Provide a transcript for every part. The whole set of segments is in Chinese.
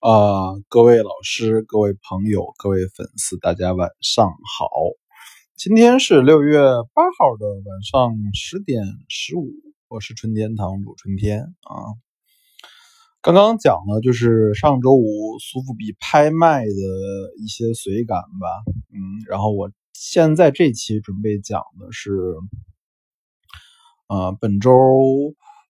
啊，各位老师、各位朋友、各位粉丝，大家晚上好。今天是六月八号的晚上十点十五，我是春天堂主春天啊。刚刚讲了，就是上周五苏富比拍卖的一些随感吧，嗯，然后我现在这期准备讲的是，啊，本周。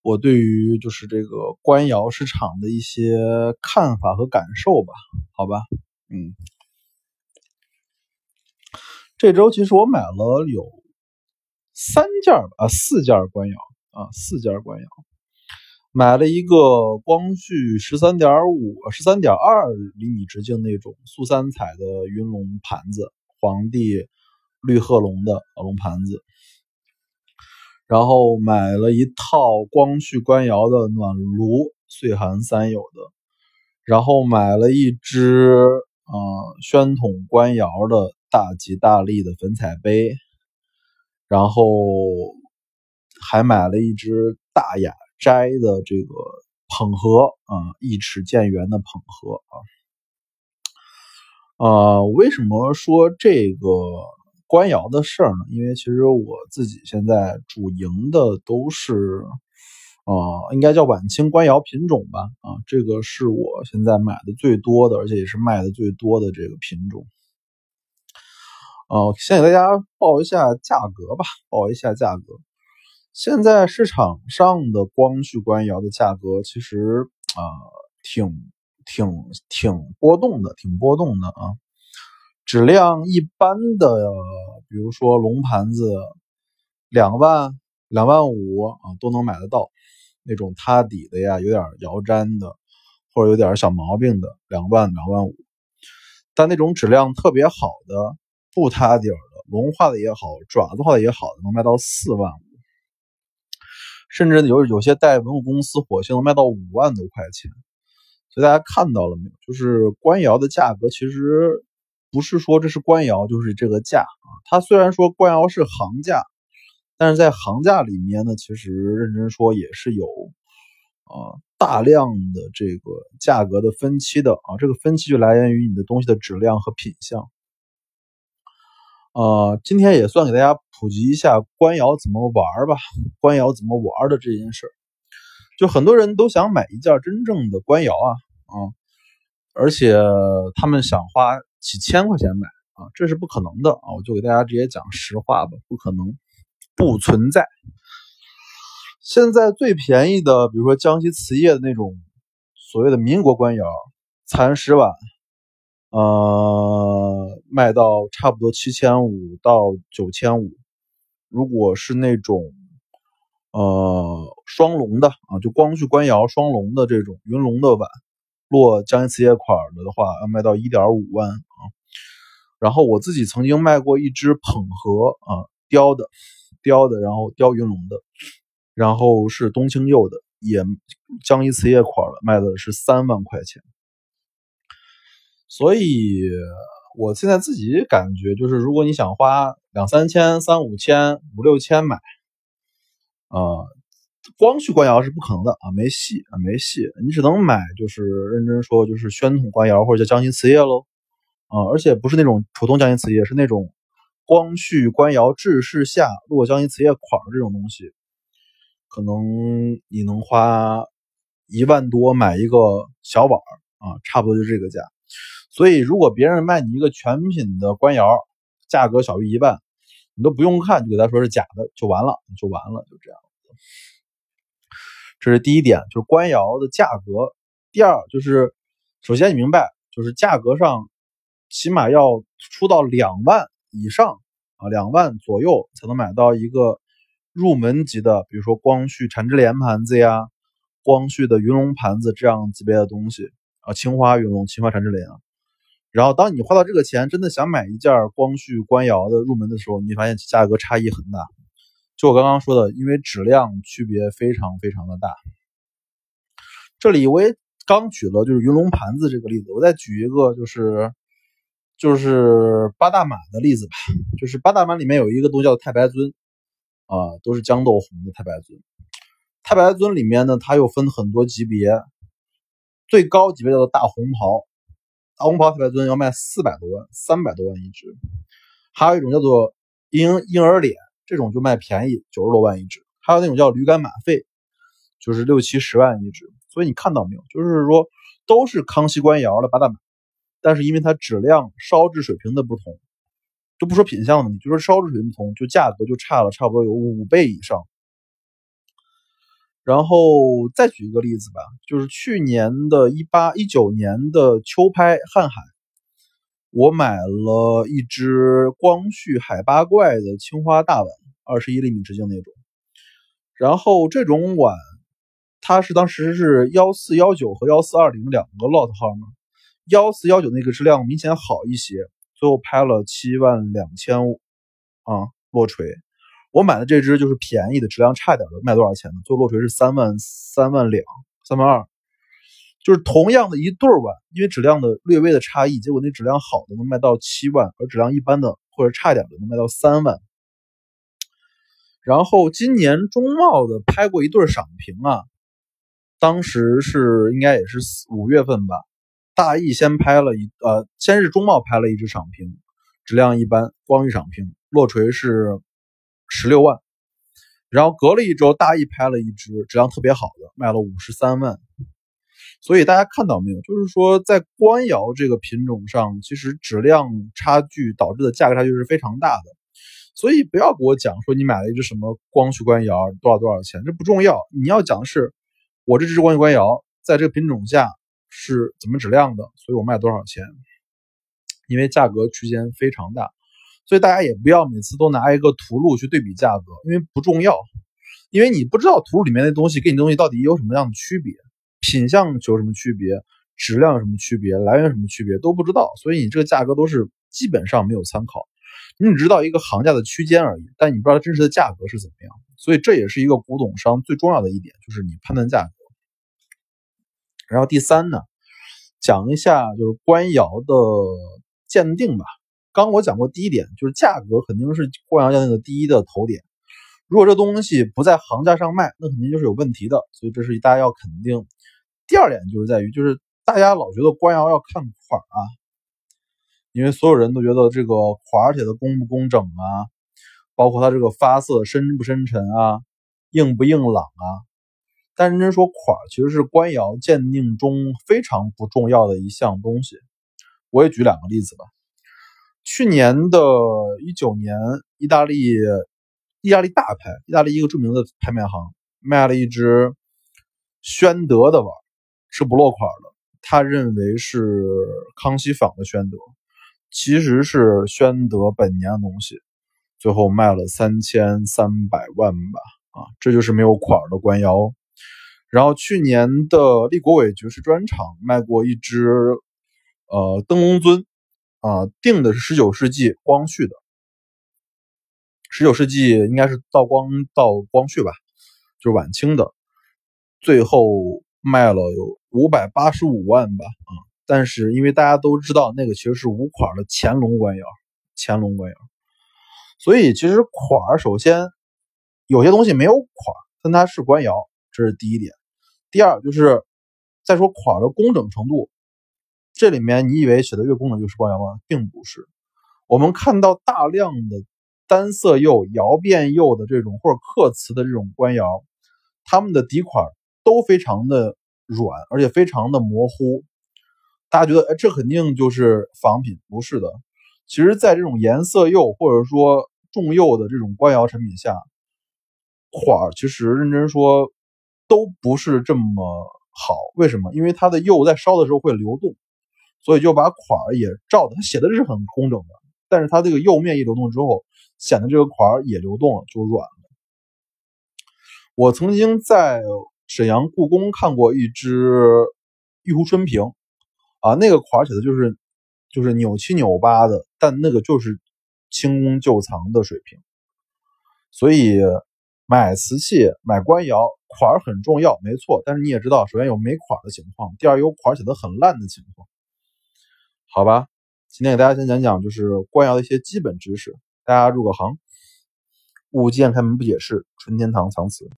我对于就是这个官窑市场的一些看法和感受吧，好吧，嗯，这周其实我买了有三件吧，啊，四件官窑啊，四件官窑，买了一个光绪十三点五、十三点二厘米直径那种素三彩的云龙盘子，皇帝绿鹤龙的龙盘子。然后买了一套光绪官窑的暖炉，岁寒三友的。然后买了一只啊宣统官窑的大吉大利的粉彩杯。然后还买了一只大雅斋的这个捧盒啊，一尺见圆的捧盒啊。啊，为什么说这个？官窑的事儿呢，因为其实我自己现在主营的都是，啊，应该叫晚清官窑品种吧，啊，这个是我现在买的最多的，而且也是卖的最多的这个品种。啊，先给大家报一下价格吧，报一下价格。现在市场上的光绪官窑的价格其实啊，挺挺挺波动的，挺波动的啊。质量一般的，比如说龙盘子，两万、两万五啊都能买得到。那种塌底的呀，有点窑粘的，或者有点小毛病的，两万、两万五。但那种质量特别好的，不塌底的，龙化的也好，爪子化的也好的，能卖到四万五。甚至有有些带文物公司火星能卖到五万多块钱。所以大家看到了没有？就是官窑的价格其实。不是说这是官窑就是这个价啊，它虽然说官窑是行价，但是在行价里面呢，其实认真说也是有啊大量的这个价格的分期的啊，这个分期就来源于你的东西的质量和品相。啊，今天也算给大家普及一下官窑怎么玩吧，官窑怎么玩的这件事儿，就很多人都想买一件真正的官窑啊啊，而且他们想花。几千块钱买啊，这是不可能的啊！我就给大家直接讲实话吧，不可能，不存在。现在最便宜的，比如说江西瓷业的那种所谓的民国官窑，蚕石碗，呃，卖到差不多七千五到九千五。如果是那种呃双龙的啊，就光绪官窑双龙的这种云龙的碗。落江西瓷业款的的话，要卖到一点五万啊。然后我自己曾经卖过一只捧盒啊，雕的，雕的，然后雕云龙的，然后是冬青釉的，也江西瓷业款的，卖的是三万块钱。所以我现在自己感觉就是，如果你想花两三千、三五千、五六千买，啊。光绪官窑是不可能的啊，没戏啊，没戏！你只能买，就是认真说，就是宣统官窑或者叫江西瓷业喽啊，而且不是那种普通江西瓷业，是那种光绪官窑制式下落江西瓷业款这种东西，可能你能花一万多买一个小碗啊，差不多就这个价。所以如果别人卖你一个全品的官窑，价格小于一万，你都不用看，就给他说是假的，就完了，就完了，就这样。这是第一点，就是官窑的价格。第二就是，首先你明白，就是价格上起码要出到两万以上啊，两万左右才能买到一个入门级的，比如说光绪缠枝莲盘子呀，光绪的云龙盘子这样级别的东西啊，青花云龙、青花缠枝莲。然后当你花到这个钱，真的想买一件光绪官窑的入门的时候，你发现价格差异很大。就我刚刚说的，因为质量区别非常非常的大。这里我也刚举了就是云龙盘子这个例子，我再举一个就是就是八大满的例子吧。就是八大满里面有一个东西叫太白尊啊，都是豇豆红的太白尊。太白尊里面呢，它又分很多级别，最高级别叫做大红袍，大红袍太白尊要卖四百多万，三百多万一只。还有一种叫做婴婴儿脸，这种就卖便宜，九十多万一只。还有那种叫驴肝马肺，就是六七十万一只。所以你看到没有？就是说都是康熙官窑的八大马，但是因为它质量、烧制水平的不同，就不说品相的，你就说烧制水平不同，就价格就差了差不多有五倍以上。然后再举一个例子吧，就是去年的一八一九年的秋拍瀚海，我买了一只光绪海八怪的青花大碗，二十一厘米直径那种。然后这种碗，它是当时是幺四幺九和幺四二零两个 lot 号嘛，幺四幺九那个质量明显好一些，最后拍了七万两千五啊落锤。我买的这只就是便宜的，质量差点的，卖多少钱呢？最后落锤是三万三万两，三万二，就是同样的一对碗，因为质量的略微的差异，结果那质量好的能卖到七万，而质量一般的或者差一点的能卖到三万。然后今年中贸的拍过一对赏评啊，当时是应该也是四五月份吧，大益先拍了一呃，先是中贸拍了一只赏评，质量一般，光遇赏评，落锤是。十六万，然后隔了一周，大益拍了一只质量特别好的，卖了五十三万。所以大家看到没有？就是说，在官窑这个品种上，其实质量差距导致的价格差距是非常大的。所以不要给我讲说你买了一只什么光绪官窑多少多少钱，这不重要。你要讲的是我这只光绪官窑在这个品种下是怎么质量的，所以我卖多少钱？因为价格区间非常大。所以大家也不要每次都拿一个图录去对比价格，因为不重要，因为你不知道图录里面的东西跟你东西到底有什么样的区别，品相有什么区别，质量有什么区别，来源什么区别都不知道，所以你这个价格都是基本上没有参考，你只知道一个行价的区间而已，但你不知道它真实的价格是怎么样。所以这也是一个古董商最重要的一点，就是你判断价格。然后第三呢，讲一下就是官窑的鉴定吧。刚我讲过第一点，就是价格肯定是官窑鉴定的第一的头点。如果这东西不在行价上卖，那肯定就是有问题的。所以这是大家要肯定。第二点就是在于，就是大家老觉得官窑要看款啊，因为所有人都觉得这个款写的工不工整啊，包括它这个发色深不深沉啊，硬不硬朗啊。但认真说，款其实是官窑鉴定中非常不重要的一项东西。我也举两个例子吧。去年的一九年，意大利意大利大牌，意大利一个著名的拍卖行卖了一只宣德的碗，是不落款的。他认为是康熙仿的宣德，其实是宣德本年的东西，最后卖了三千三百万吧。啊，这就是没有款的官窑。然后去年的立国伟爵士专场卖过一只呃灯笼尊。啊，定的是十九世纪光绪的，十九世纪应该是道光到光绪吧，就是晚清的，最后卖了有五百八十五万吧，啊，但是因为大家都知道那个其实是五款的乾隆官窑，乾隆官窑，所以其实款儿首先有些东西没有款，但它是官窑，这是第一点。第二就是再说款的工整程度。这里面你以为写的越工整就是官窑吗？并不是。我们看到大量的单色釉、窑变釉的这种或者刻瓷的这种官窑，它们的底款都非常的软，而且非常的模糊。大家觉得，哎，这肯定就是仿品？不是的。其实，在这种颜色釉或者说重釉的这种官窑产品下，款儿其实认真说都不是这么好。为什么？因为它的釉在烧的时候会流动。所以就把款儿也照的，它写的是很工整的，但是它这个釉面一流动之后，显得这个款儿也流动了，就软了。我曾经在沈阳故宫看过一只玉壶春瓶，啊，那个款写的就是就是扭七扭八的，但那个就是清宫旧藏的水平。所以买瓷器、买官窑，款很重要，没错。但是你也知道，首先有没款的情况，第二有款写的很烂的情况。好吧，今天给大家先讲讲就是官窑的一些基本知识，大家入个行。物件开门不解释，纯天堂藏瓷。